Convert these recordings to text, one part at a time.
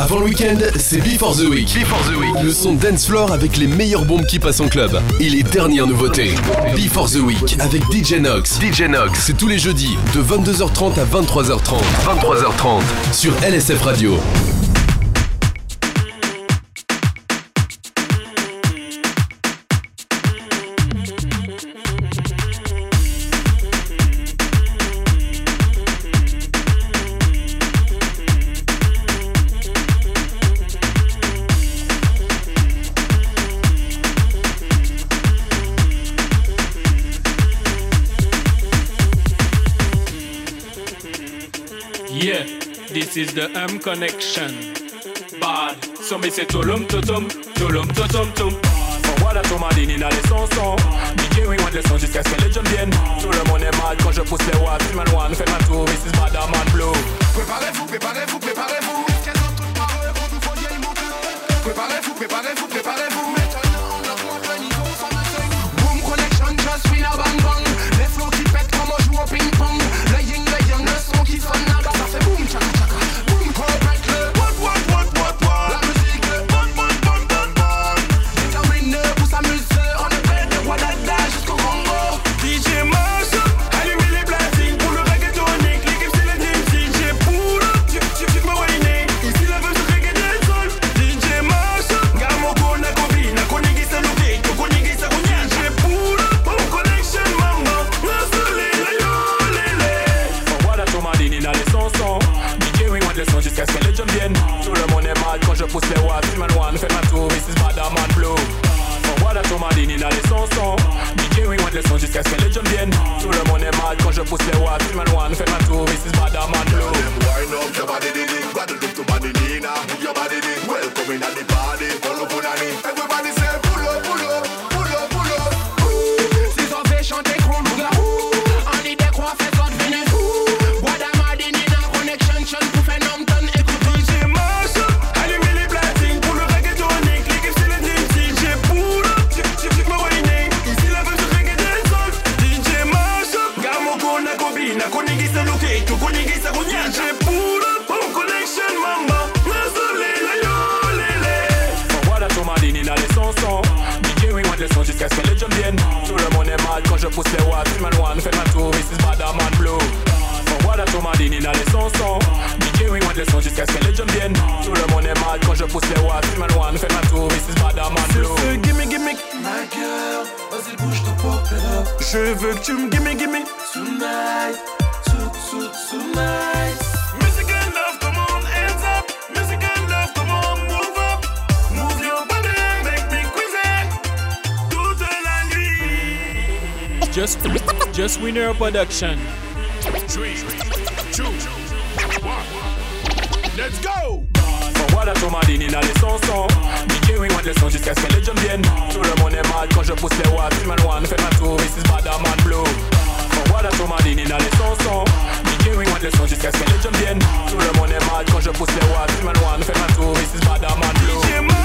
Avant le week-end, c'est Before the Week. Before the Week. Le son dance floor avec les meilleures bombes qui passent en club. Et les dernières nouveautés. Before the Week avec DJ Nox. DJ Nox. C'est tous les jeudis de 22h30 à 23h30. 23h30 sur LSF Radio. Connection. Bad. So me say tulum tutum, tulum tutum tum. Voilà ton madine in les sons DJ oui les sons jusqu'à ce que les jeunes viennent Tout le monde est mal quand je pousse les watts Man one. Fait ma tour, is Madame Blue. Préparez-vous, préparez-vous Préparez-vous, préparez-vous, préparez-vous Les sons jusqu'à ce que les jeunes viennent. Tout le monde est mal quand je pousse les watts. Man one fait ma tour, this is Blue. Wind up your body, body. Move your body, ton madine in les sons sons DJ oui want les sons jusqu'à ce que les jeunes viennent. Tout le monde est mal quand je pousse les watts. Man one fait ma tour, this is Madame Blue Gimme, gimme, my girl, vas-y bouge ton pop up. Je veux que tu me gimme, gimme, tonight, to, to, tonight. Music and love, come on, Voilà ton madine in les sons DJ oui want les sons jusqu'à ce que les jeunes viennent. Tout le monde est mal quand je pousse les watts. Man one fait ma tour, this is Madame Blue. Voilà ton madine in les sons DJ oui want les sons jusqu'à ce que les jeunes viennent. Tout le monde est mal quand je pousse les watts. Man one fait ma tour, this is Madame Blue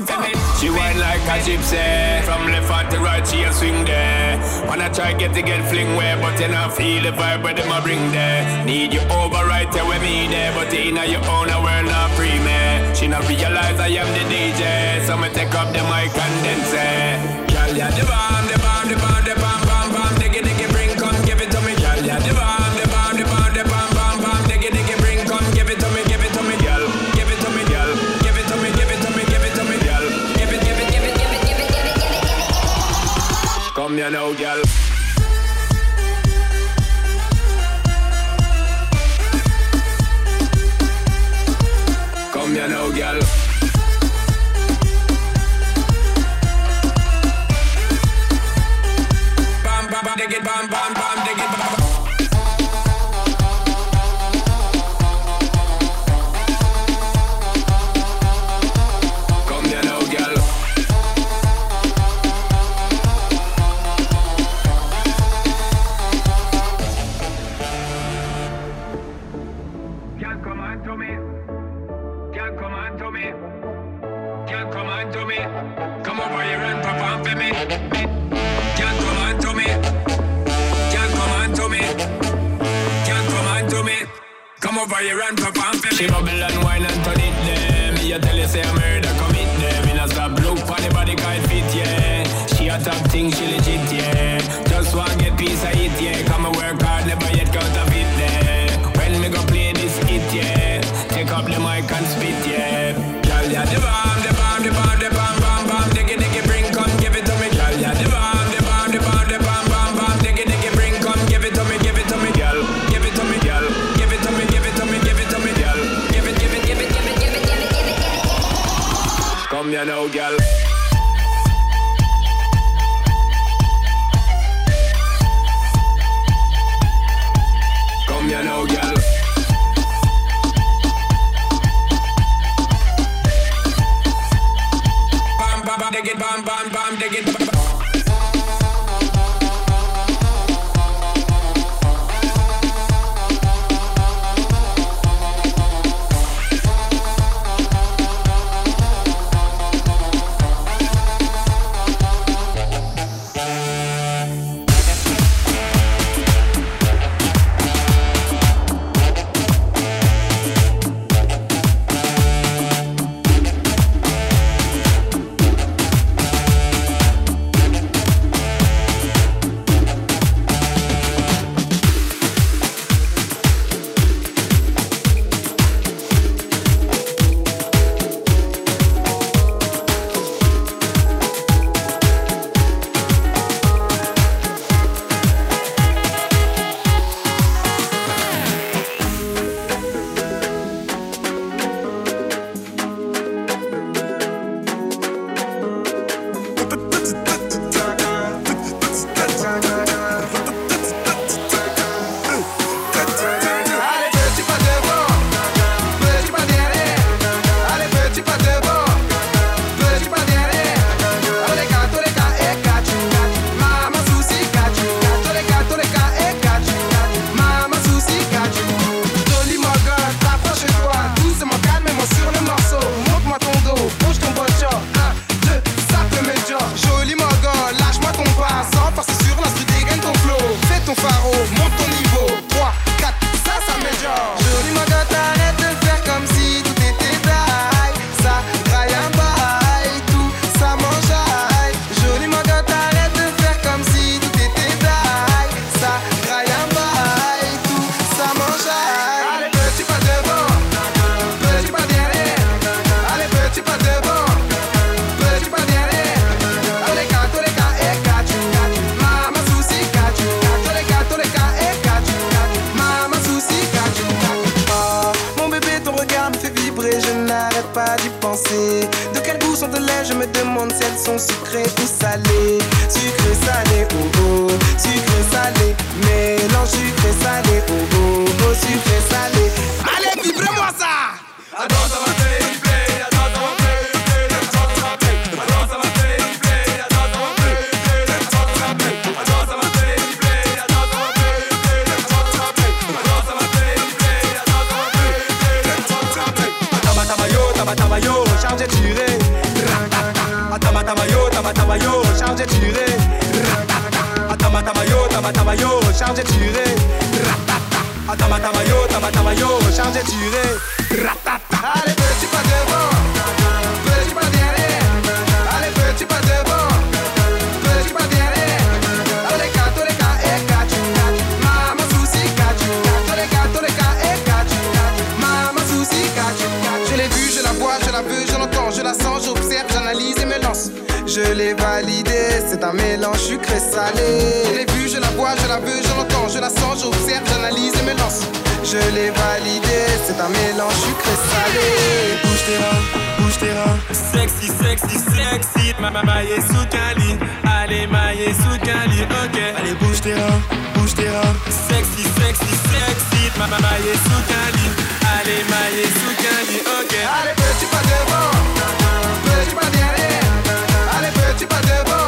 perform for me. She whine like a gypsy. From left hand to right, she a swing there. Wanna try get to get fling where, but you not feel the vibe where them a bring there. Need you over right there with me there, but in your own a world not free me. She not realize I am the DJ, so me take up the mic and then say, Girl, yeah, the bomb, the bomb, the bomb, the bomb, you know, girl. Allez, petit pas devant. Je l'ai vu, je la vois, je la veux, je l'entends, je la sens, j'observe, j'analyse et me lance. Je l'ai validé, c'est un mélange sucré salé. Je l'ai vu, je la vois, je la veux, je l'entends, je la sens, j'observe, j'analyse et me lance je l'ai validé. C'est un mélange sucré salé. Allez, Bouge tes reins, bouge tes reins. Sexy, sexy, sexy. Ma maman est sous Cali. Allez, maillé sous Cali, ok. Allez, bouge tes reins, bouge tes reins. Sexy, sexy, sexy. Ma maman est sous Cali. Allez, maillé sous Cali, ok. Allez, petit pas devant, petit pas derrière. Allez, petit pas devant.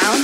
Down?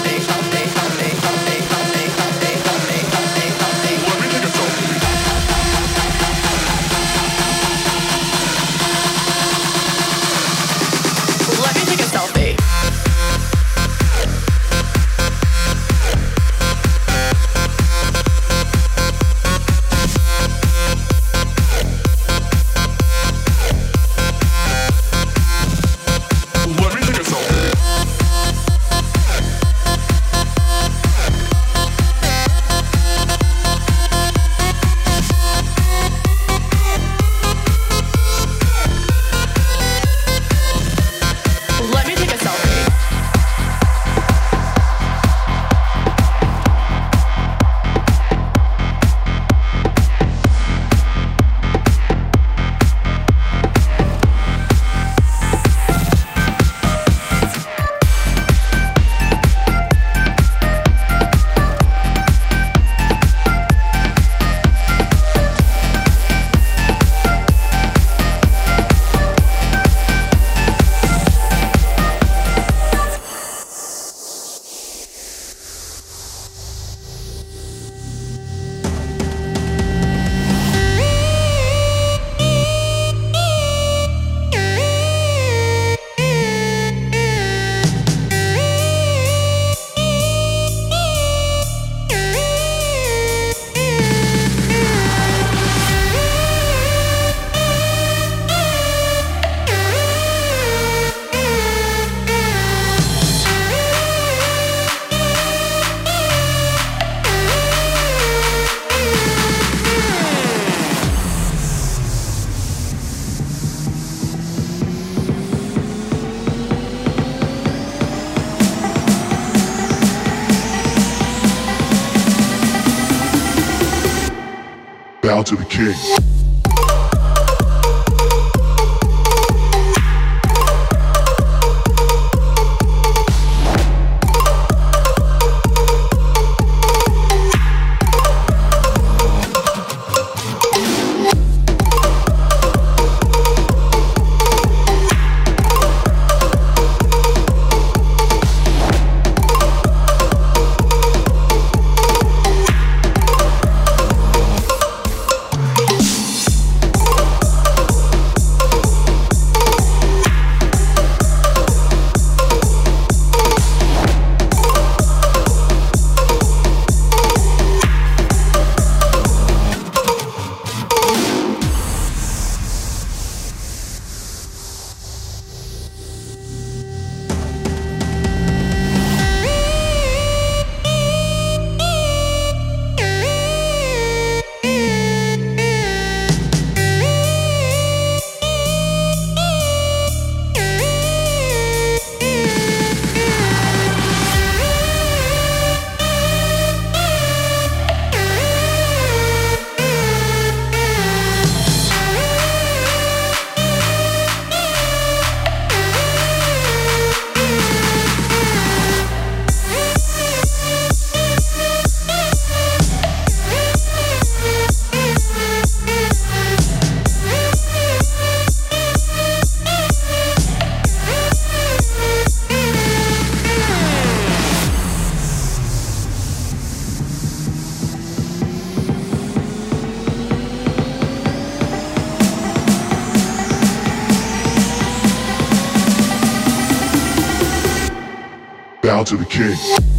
to the king.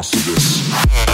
house this.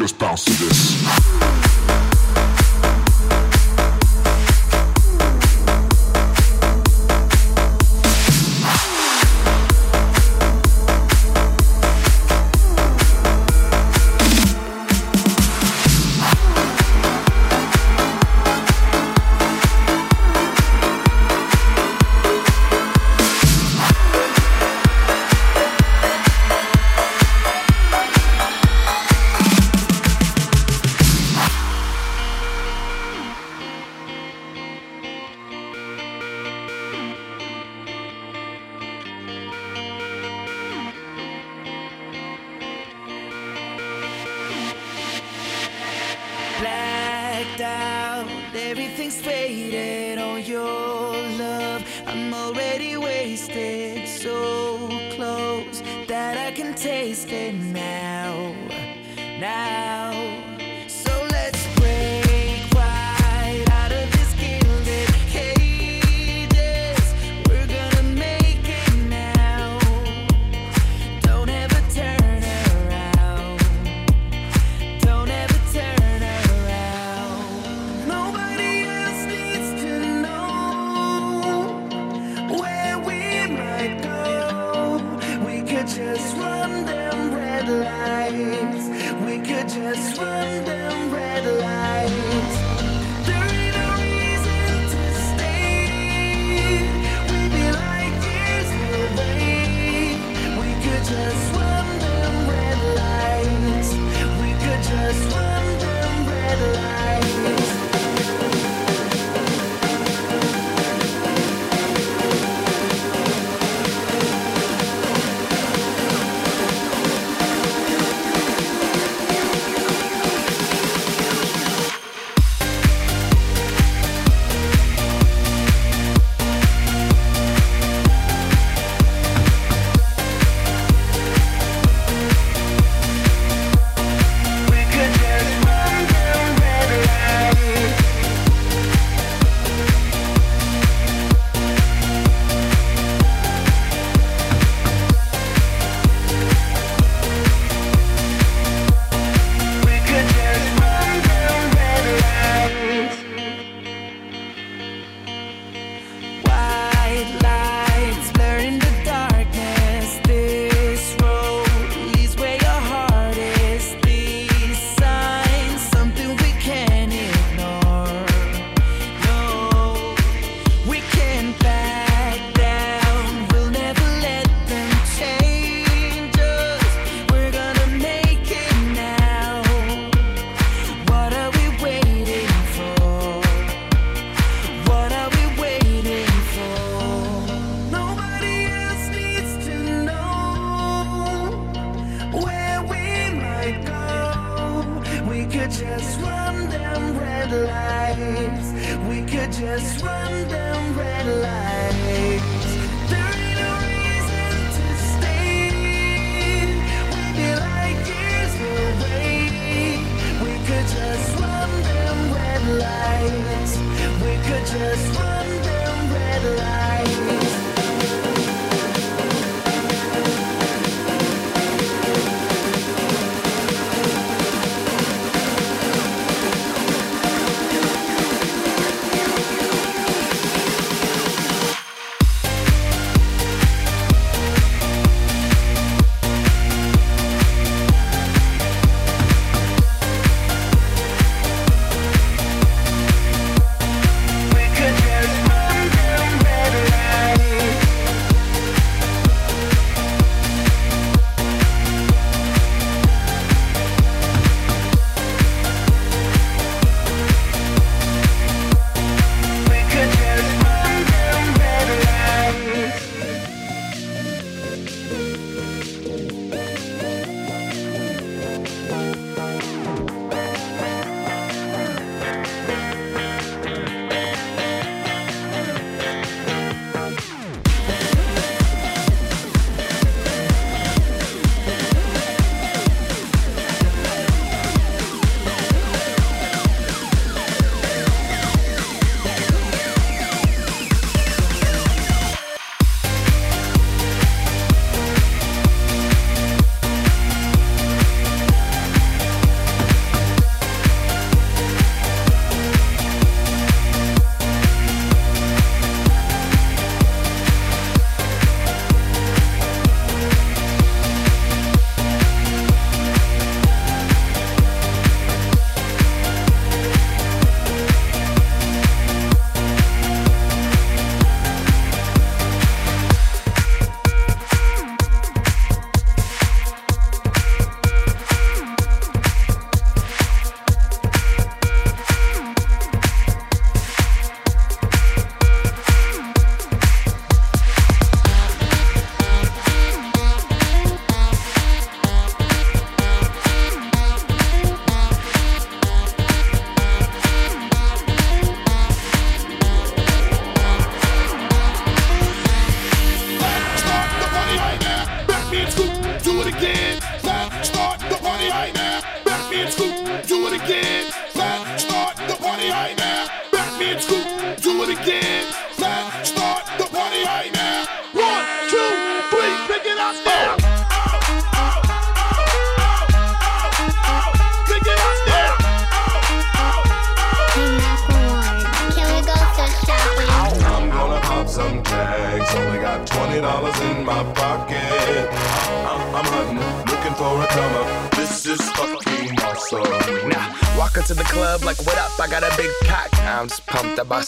Just bounce to this.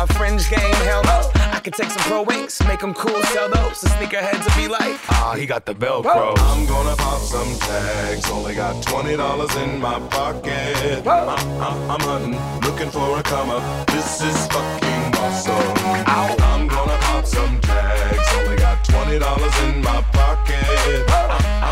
my fringe game, hell no. I could take some pro wings, make them cool, sell those. The sneakerheads will be like, ah, he got the Velcro. I'm gonna pop some tags. Only got twenty dollars in my pocket. I'm, I'm, I'm hunting, looking for a come up. This is fucking awesome. I'm gonna pop some tags. Only got twenty dollars in my pocket. I'm,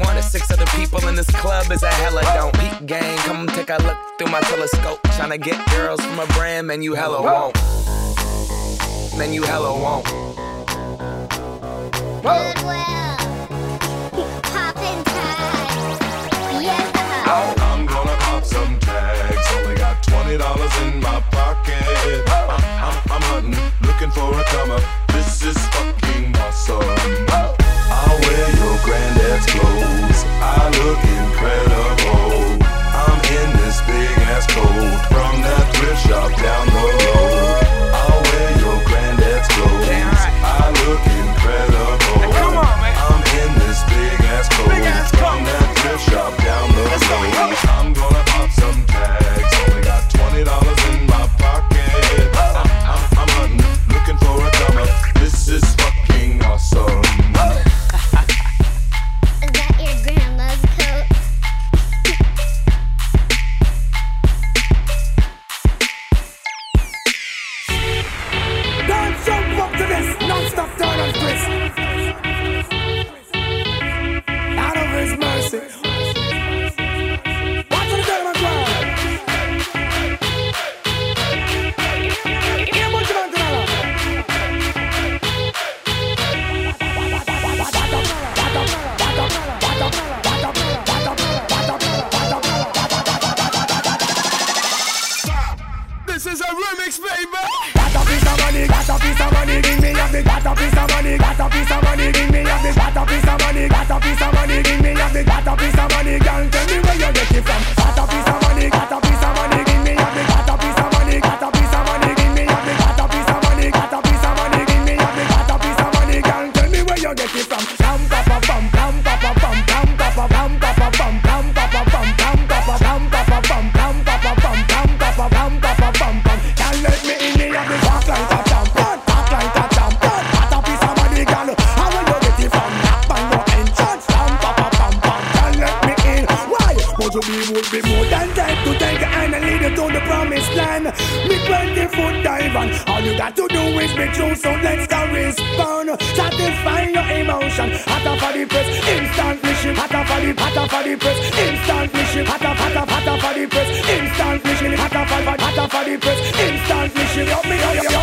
one as six other people in this club is a hella don't. Peep gang, come take a look through my telescope. Tryna get girls from a brand, man, you hella won't. Man, you hella won't. Goodwill. Poppin' tags. Yeah. I'm gonna pop some tags. Only got twenty dollars in my pocket. I'm, I'm, I'm hunting, looking for a come up. This is fucking awesome. Granddad's clothes. I look incredible. I'm in this big ass coat from that thrift shop the press, instant fishing. Hotter for the, hotter for the press, instant fishing. Hotter, hotter, hotter for the press, instant fishing. Hotter for, the, hotter for the press, instant fishing. Yo, me, yo, yo, yo.